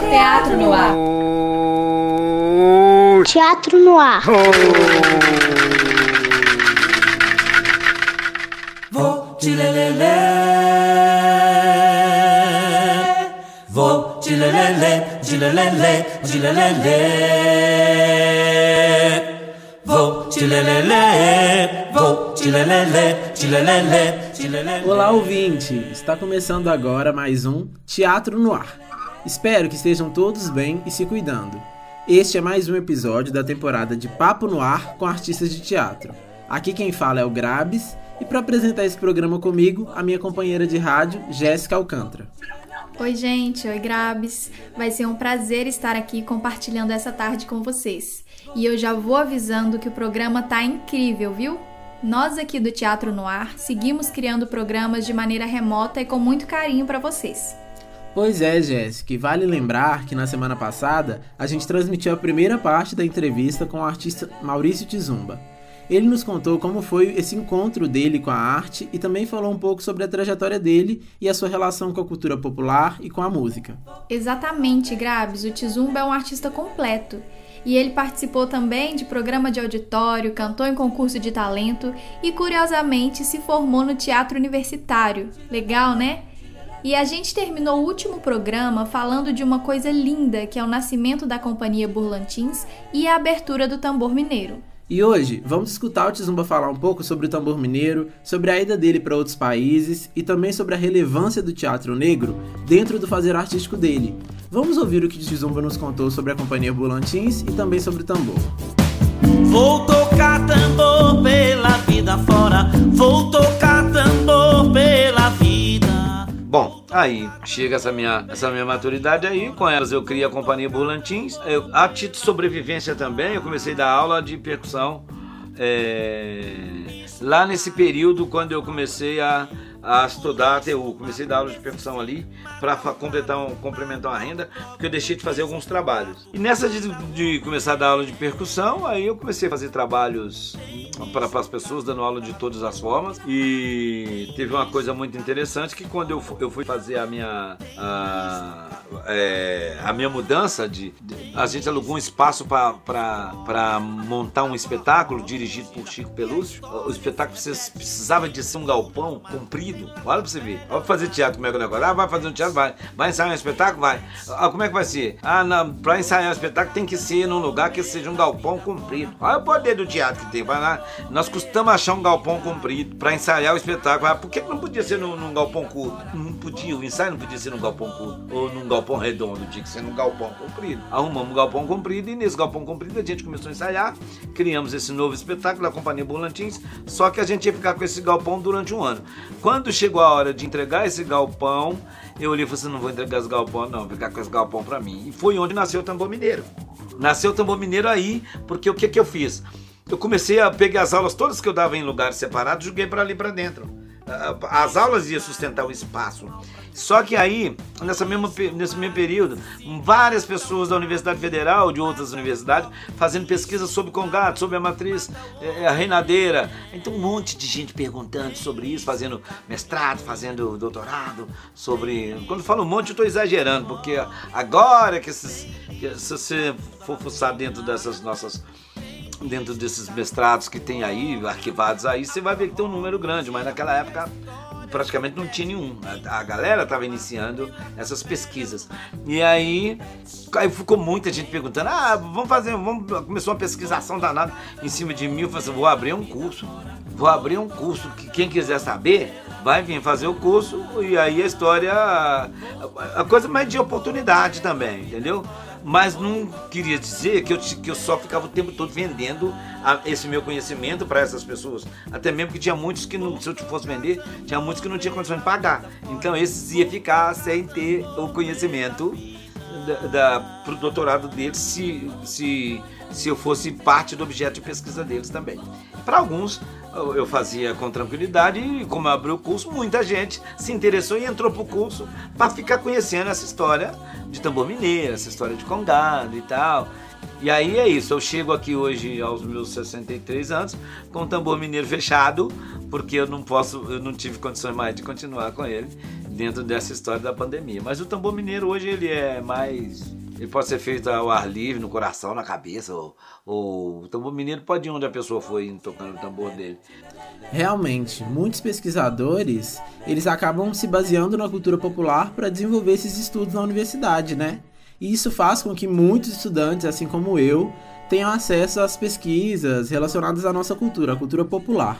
Teatro no ar. Teatro no ar. Vou te lelele. Vou te lelele, de lelele, de lelele. Vou te lelele, vou te lelele, de lelele, de lelele. Olá, ouvinte! Está começando agora mais um Teatro no Ar. Espero que estejam todos bem e se cuidando. Este é mais um episódio da temporada de Papo no Ar com artistas de teatro. Aqui quem fala é o Grabes e para apresentar esse programa comigo, a minha companheira de rádio, Jéssica Alcântara. Oi, gente. Oi, Grabes. Vai ser um prazer estar aqui compartilhando essa tarde com vocês. E eu já vou avisando que o programa tá incrível, viu? Nós aqui do Teatro no Ar seguimos criando programas de maneira remota e com muito carinho para vocês. Pois é, Jéssica, e vale lembrar que na semana passada a gente transmitiu a primeira parte da entrevista com o artista Maurício Tizumba. Ele nos contou como foi esse encontro dele com a arte e também falou um pouco sobre a trajetória dele e a sua relação com a cultura popular e com a música. Exatamente, Grabes. O Tizumba é um artista completo. E ele participou também de programa de auditório, cantou em concurso de talento e, curiosamente, se formou no teatro universitário. Legal, né? E a gente terminou o último programa falando de uma coisa linda que é o nascimento da Companhia Burlantins e a abertura do tambor mineiro. E hoje vamos escutar o Tizumba falar um pouco sobre o tambor mineiro, sobre a ida dele para outros países e também sobre a relevância do teatro negro dentro do fazer artístico dele. Vamos ouvir o que o Tizumba nos contou sobre a Companhia Burlantins e também sobre o tambor. Vou tocar tambor pela vida fora. Vou tocar tambor pela aí chega essa minha, essa minha maturidade aí, com elas eu criei a companhia Burlantins. Eu, a título sobrevivência também, eu comecei a dar aula de percussão é, lá nesse período quando eu comecei a, a estudar a TU. Comecei a dar aula de percussão ali para completar um, complementar uma renda, porque eu deixei de fazer alguns trabalhos. E nessa de, de começar a dar aula de percussão, aí eu comecei a fazer trabalhos para as pessoas, dando aula de todas as formas. E teve uma coisa muito interessante que quando eu, eu fui fazer a minha a, é, a minha mudança de, de- a gente alugou um espaço para montar um espetáculo dirigido por Chico Pelúcio. O espetáculo precis- precisava de ser um galpão comprido. Olha pra você ver. Olha pra fazer teatro como é que é o negócio. Ah, vai fazer um teatro, vai. Vai ensaiar um espetáculo, vai. Ah, como é que vai ser? Ah, não, pra ensaiar um espetáculo tem que ser num lugar que seja um galpão comprido. Olha o poder do teatro que tem. Vai lá. Nós costumamos achar um galpão comprido pra ensaiar o espetáculo. Ah, por que não podia ser num, num galpão curto? Não podia. O ensaio não podia ser num galpão curto. Ou num galpão redondo. Tinha que ser num galpão comprido. Arrumamos um galpão comprido e nesse galpão comprido a gente começou a ensaiar. Criamos esse novo espetáculo da Companhia Bolantins. Só que a gente ia ficar com esse galpão durante um ano. Quando chegou a hora de entregar esse galpão, eu olhei e falei assim: não vou entregar esse galpão, não, vou ficar com esse galpão pra mim. E foi onde nasceu o tambor mineiro. Nasceu o tambor mineiro aí, porque o que, que eu fiz? Eu comecei a pegar as aulas todas que eu dava em lugares separados, joguei para ali para dentro. Ah, As aulas iam sustentar o espaço. Só que aí, nessa mesma, nesse mesmo período, várias pessoas da Universidade Federal, de outras universidades, fazendo pesquisa sobre Congato, sobre a matriz, eh, a reinadeira. Então, um monte de gente perguntando sobre isso, fazendo mestrado, fazendo doutorado, sobre. Quando falo um monte, eu estou exagerando, porque agora que, esses, que se você for fuçar dentro dessas nossas dentro desses mestrados que tem aí, arquivados aí, você vai ver que tem um número grande, mas naquela época praticamente não tinha nenhum. A, a galera estava iniciando essas pesquisas. E aí, aí ficou muita gente perguntando: ah, vamos fazer, vamos. Começou uma pesquisação danada em cima de mim. Eu falei assim: vou abrir um curso. Vou abrir um curso que quem quiser saber vai vir fazer o curso e aí a história. A, a coisa mais de oportunidade também, entendeu? Mas não queria dizer que eu, que eu só ficava o tempo todo vendendo a- esse meu conhecimento para essas pessoas. Até mesmo que tinha muitos que, não, se eu fosse vender, tinha muitos que não tinham condições de pagar. Então esses ia ficar sem ter o conhecimento da, da, pro doutorado deles se, se, se eu fosse parte do objeto de pesquisa deles também. Para alguns eu fazia com tranquilidade e como eu abri o curso, muita gente se interessou e entrou pro curso para ficar conhecendo essa história de tambor mineiro, essa história de congado e tal. E aí é isso, eu chego aqui hoje aos meus 63 anos com o tambor mineiro fechado, porque eu não posso, eu não tive condições mais de continuar com ele dentro dessa história da pandemia. Mas o tambor mineiro hoje ele é mais ele pode ser feito ao ar livre, no coração, na cabeça. Ou, ou... o tambor mineiro pode ir onde a pessoa foi tocando o tambor dele. Realmente, muitos pesquisadores eles acabam se baseando na cultura popular para desenvolver esses estudos na universidade, né? E isso faz com que muitos estudantes, assim como eu, tenham acesso às pesquisas relacionadas à nossa cultura, à cultura popular.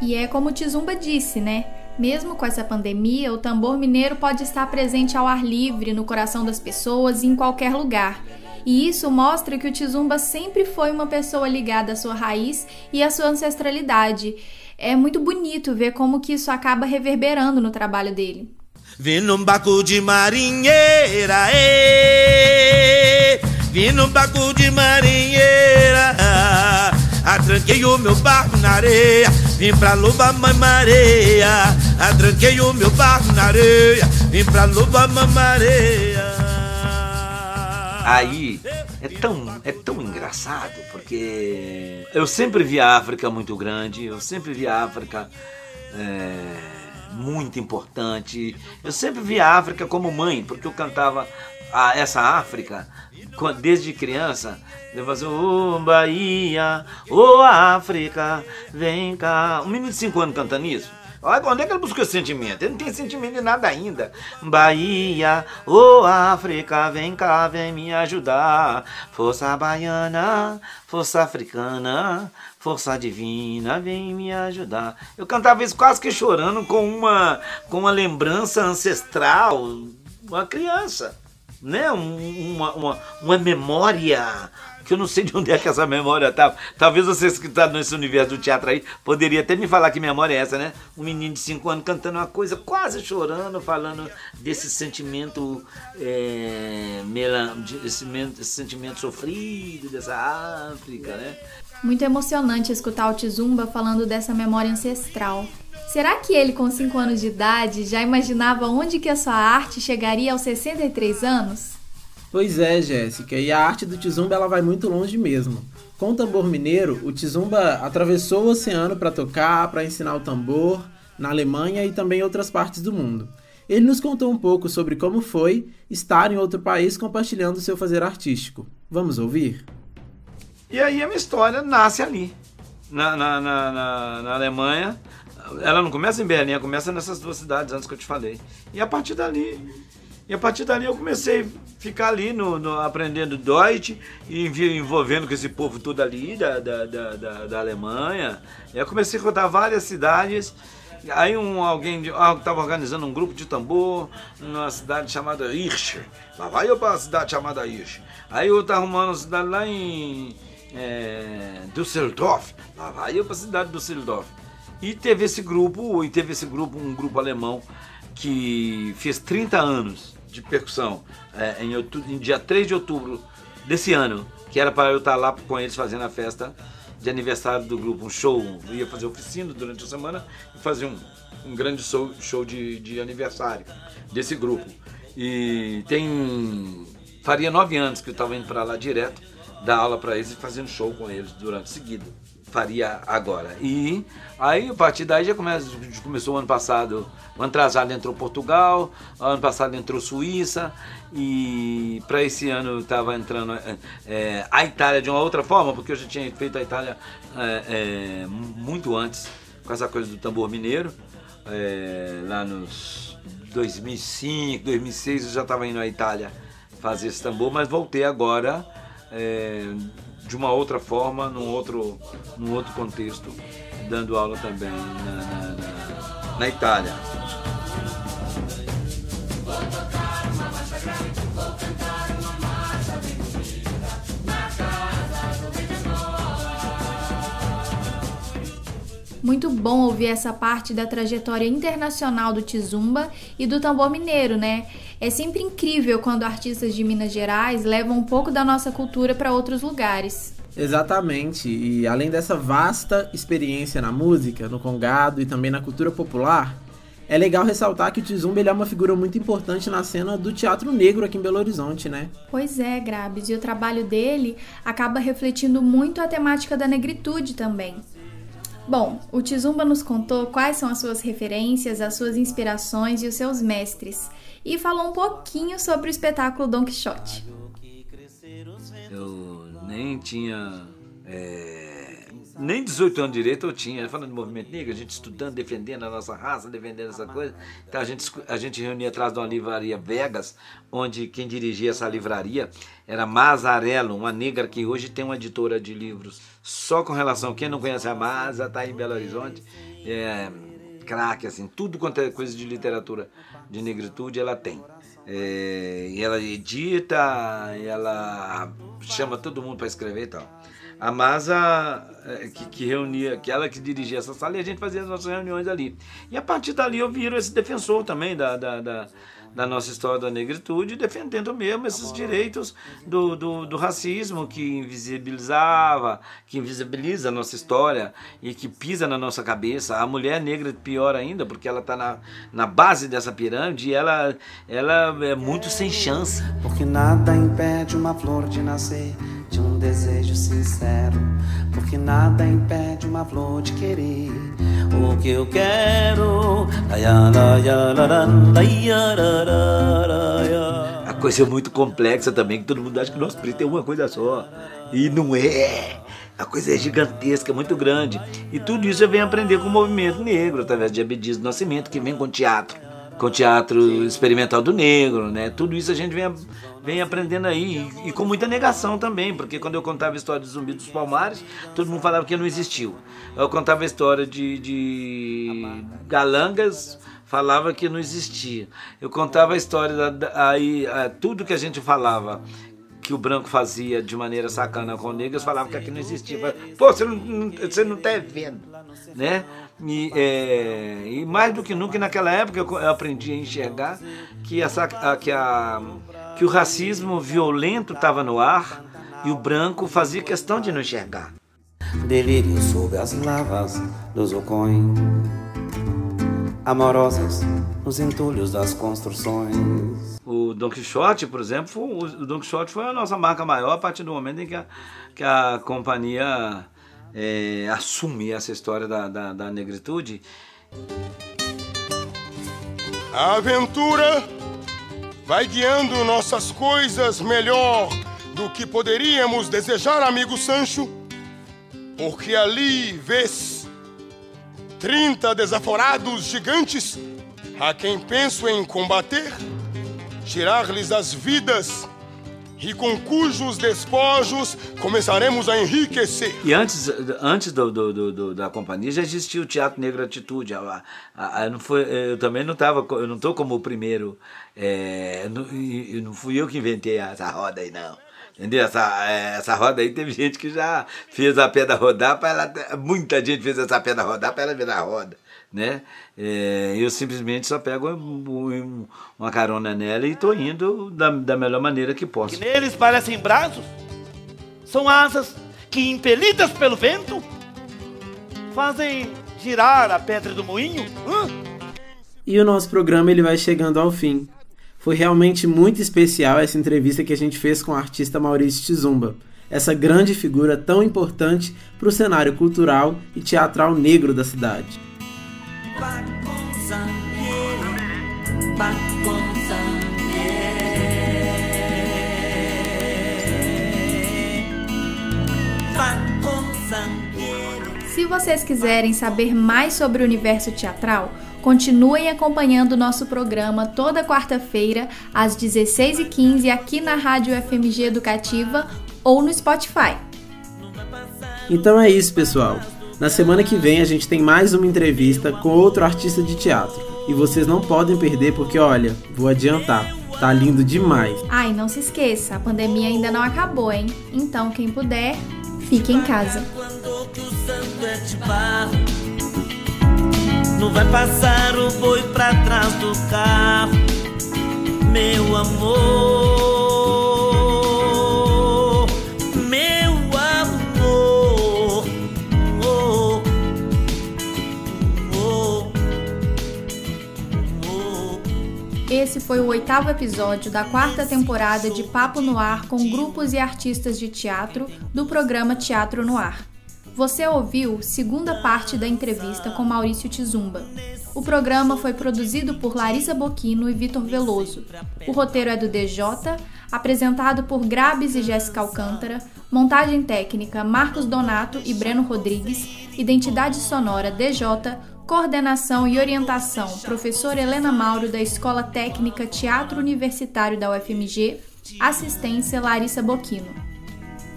E é como o Tizumba disse, né? Mesmo com essa pandemia, o tambor mineiro pode estar presente ao ar livre, no coração das pessoas e em qualquer lugar. E isso mostra que o Tizumba sempre foi uma pessoa ligada à sua raiz e à sua ancestralidade. É muito bonito ver como que isso acaba reverberando no trabalho dele. Vim num barco de marinheira, ê, vim num barco de marinheira, atranquei o meu barco na areia, vim pra luva mãe mareia, atranquei o meu barco na areia, vim pra luva mãe mareia. Aí é tão, é tão engraçado, porque eu sempre vi a África muito grande, eu sempre vi a África é, muito importante, eu sempre vi a África como mãe, porque eu cantava a, essa África quando- desde criança. Eu fazia, ô Bahia, ô África, vem cá. Um menino de 5 anos cantando isso. Olha, onde é que ele buscou esse sentimento? Ele não tem sentimento de nada ainda. Bahia, ô África, vem cá, vem me ajudar. Força baiana, força africana, força divina, vem me ajudar. Eu cantava isso quase que chorando com uma, com uma lembrança ancestral, uma criança, né? Um- uma, uma, uma memória que eu não sei de onde é que essa memória tá. Talvez vocês que estão nesse universo do teatro aí poderia até me falar que memória é essa, né? Um menino de 5 anos cantando uma coisa, quase chorando, falando desse sentimento, é, melan- esse sentimento sofrido dessa África, né? Muito emocionante escutar o Tizumba falando dessa memória ancestral. Será que ele, com 5 anos de idade, já imaginava onde que a sua arte chegaria aos 63 anos? Pois é, Jéssica, e a arte do Tizumba ela vai muito longe mesmo. Com o tambor mineiro, o Tizumba atravessou o oceano para tocar, para ensinar o tambor na Alemanha e também em outras partes do mundo. Ele nos contou um pouco sobre como foi estar em outro país compartilhando seu fazer artístico. Vamos ouvir? E aí a minha história nasce ali, na, na, na, na- Alemanha. Ela não começa em Berlim, ela começa nessas duas cidades antes que eu te falei. E a partir dali, e a partir dali eu comecei a ficar ali no, no- aprendendo Deutsch e envolvendo com esse povo todo ali da, da, da, da, Alemanha. E eu comecei a rodar várias cidades. Aí um, alguém estava organizando um grupo de tambor numa cidade chamada Hirsch. Lá vai eu para uma cidade chamada Hirsch. Aí eu estava arrumando uma cidade lá em é, Düsseldorf. Lá vai eu para a cidade de Düsseldorf. E teve esse grupo, e teve esse grupo, um grupo alemão que fez 30 anos de percussão é, em, outubro, em dia 3 de outubro desse ano, que era para eu estar lá com eles fazendo a festa de aniversário do grupo, um show. Eu ia fazer oficina durante a semana e fazer um, um grande show, show de, de aniversário desse grupo. E tem. Faria nove anos que eu estava indo para lá direto, dar aula para eles e fazendo show com eles durante seguido. Faria agora. E aí, a partir daí, já começou o ano passado. O ano atrasado entrou Portugal, ano passado entrou Suíça, e para esse ano estava entrando é, é, a Itália de uma outra forma, porque eu já tinha feito a Itália é, é, muito antes, com essa coisa do tambor mineiro, é, lá nos 2005, 2006 eu já estava indo à Itália fazer esse tambor, mas voltei agora é, de uma outra forma, num outro, num outro contexto, dando aula também na, na, na, na Itália. Muito bom ouvir essa parte da trajetória internacional do Tizumba e do tambor mineiro, né? É sempre incrível quando artistas de Minas Gerais levam um pouco da nossa cultura para outros lugares. Exatamente, e além dessa vasta experiência na música, no congado e também na cultura popular, É legal ressaltar que o Tizumba é uma figura muito importante na cena do teatro negro aqui em Belo Horizonte, né? Pois é, Grabes, e o trabalho dele acaba refletindo muito a temática da negritude também. Bom, o Tizumba nos contou quais são as suas referências, as suas inspirações e os seus mestres, e falou um pouquinho sobre o espetáculo Don Quixote. Eu nem tinha é nem 18 anos direito eu tinha, falando de movimento negro, a gente estudando, defendendo a nossa raça, defendendo essa coisa. Então a gente, a gente reunia atrás de uma livraria Vegas, onde quem dirigia essa livraria era Mazarello, uma negra que hoje tem uma editora de livros só com relação. Quem não conhece a Maza, está em Belo Horizonte. É, craque, assim, tudo quanto é coisa de literatura de negritude ela tem. É, e ela edita, ela chama todo mundo para escrever e tal. A Masa, é, que, que, reunia, que ela que dirigia essa sala, e a gente fazia as nossas reuniões ali. E a partir dali eu viro esse defensor também da, da, da da nossa história da negritude, defendendo mesmo esses direitos do, do, do, racismo que invisibilizava, que invisibiliza a nossa história e que pisa na nossa cabeça. A mulher negra, pior ainda, porque ela está na, na base dessa pirâmide e ela, ela é muito sem chance. Porque nada impede uma flor de nascer de um desejo sincero. Porque nada impede uma flor de querer o que eu quero. A coisa é muito complexa também, que todo mundo acha que nosso preto é uma coisa só. E não é. A coisa é gigantesca, muito grande. E tudo isso eu venho aprender com o movimento negro, através de Abdias do Nascimento, que vem com teatro com teatro experimental do negro, né? Tudo isso a gente vem, vem aprendendo aí e, e, com muita negação também, porque quando eu contava a história do Zumbi dos Palmares, todo mundo falava que não existiu. Eu contava a história de, de Galangas, falava que não existia. Eu contava a história da, aí tudo que a gente falava que o branco fazia de maneira sacana com negros, falava que aqui não existia. Pô, você não, você não tá vendo, né? E, é, e, mais do que nunca naquela época eu aprendi a enxergar que, essa, que, a, que o racismo violento estava no ar e o branco fazia questão de não enxergar. Delírio sob as lavas dos ocões, amorosas nos entulhos das construções. O Don Quixote, por exemplo, foi, o Don Quixote foi a nossa marca maior a partir do momento em que a, que a companhia é, assume essa história da, da, da negritude. A aventura vai guiando nossas coisas melhor do que poderíamos desejar, amigo Sancho, porque ali vês 30 desaforados gigantes a quem penso em combater, tirar-lhes as vidas e com cujos despojos começaremos a enriquecer. E antes, antes do, do, do, da companhia já existia o Teatro Negro Atitude. A, a, a, não foi, eu também não estava, eu não estou como o primeiro. É, não, não fui eu que inventei essa roda aí, não. Entendeu? Essa, é, essa roda aí teve gente que já fez a pedra rodar para ela. Muita gente fez essa pedra rodar para ela virar roda né? É, eu simplesmente só pego um, uma carona nela e estou indo da, da melhor maneira que posso. Que neles parecem braços, são asas que, impelidas pelo vento, fazem girar a pedra do moinho. E o nosso programa ele vai chegando ao fim. Foi realmente muito especial essa entrevista que a gente fez com o artista Maurício Tizumba, essa grande figura tão importante para o cenário cultural e teatral negro da cidade. Se vocês quiserem saber mais sobre o universo teatral, continuem acompanhando nosso programa toda quarta-feira, às 16h15, aqui na Rádio FMG Educativa ou no Spotify. Então é isso, pessoal. Na semana que vem a gente tem mais uma entrevista com outro artista de teatro. E vocês não podem perder porque, olha, vou adiantar, tá lindo demais. Ai, não se esqueça, a pandemia ainda não acabou, hein? Então, quem puder, fique em casa. Vai passar o boi pra trás do carro, meu amor. Esse foi o oitavo episódio da quarta temporada de Papo no Ar com grupos e artistas de teatro do programa Teatro no Ar. Você ouviu segunda parte da entrevista com Maurício Tizumba. O programa foi produzido por Larissa Boquino e Vitor Veloso. O roteiro é do DJ, apresentado por Grabes e Jéssica Alcântara, montagem técnica Marcos Donato e Breno Rodrigues, identidade sonora DJ, Coordenação e orientação: professora Helena Mauro, da Escola Técnica Teatro Universitário da UFMG. Assistência: Larissa Boquino.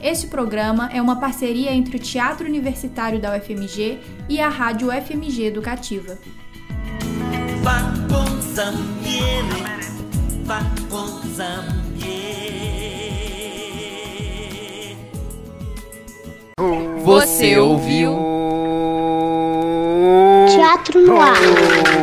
Este programa é uma parceria entre o Teatro Universitário da UFMG e a Rádio UFMG Educativa. Você ouviu? Teatro no ar.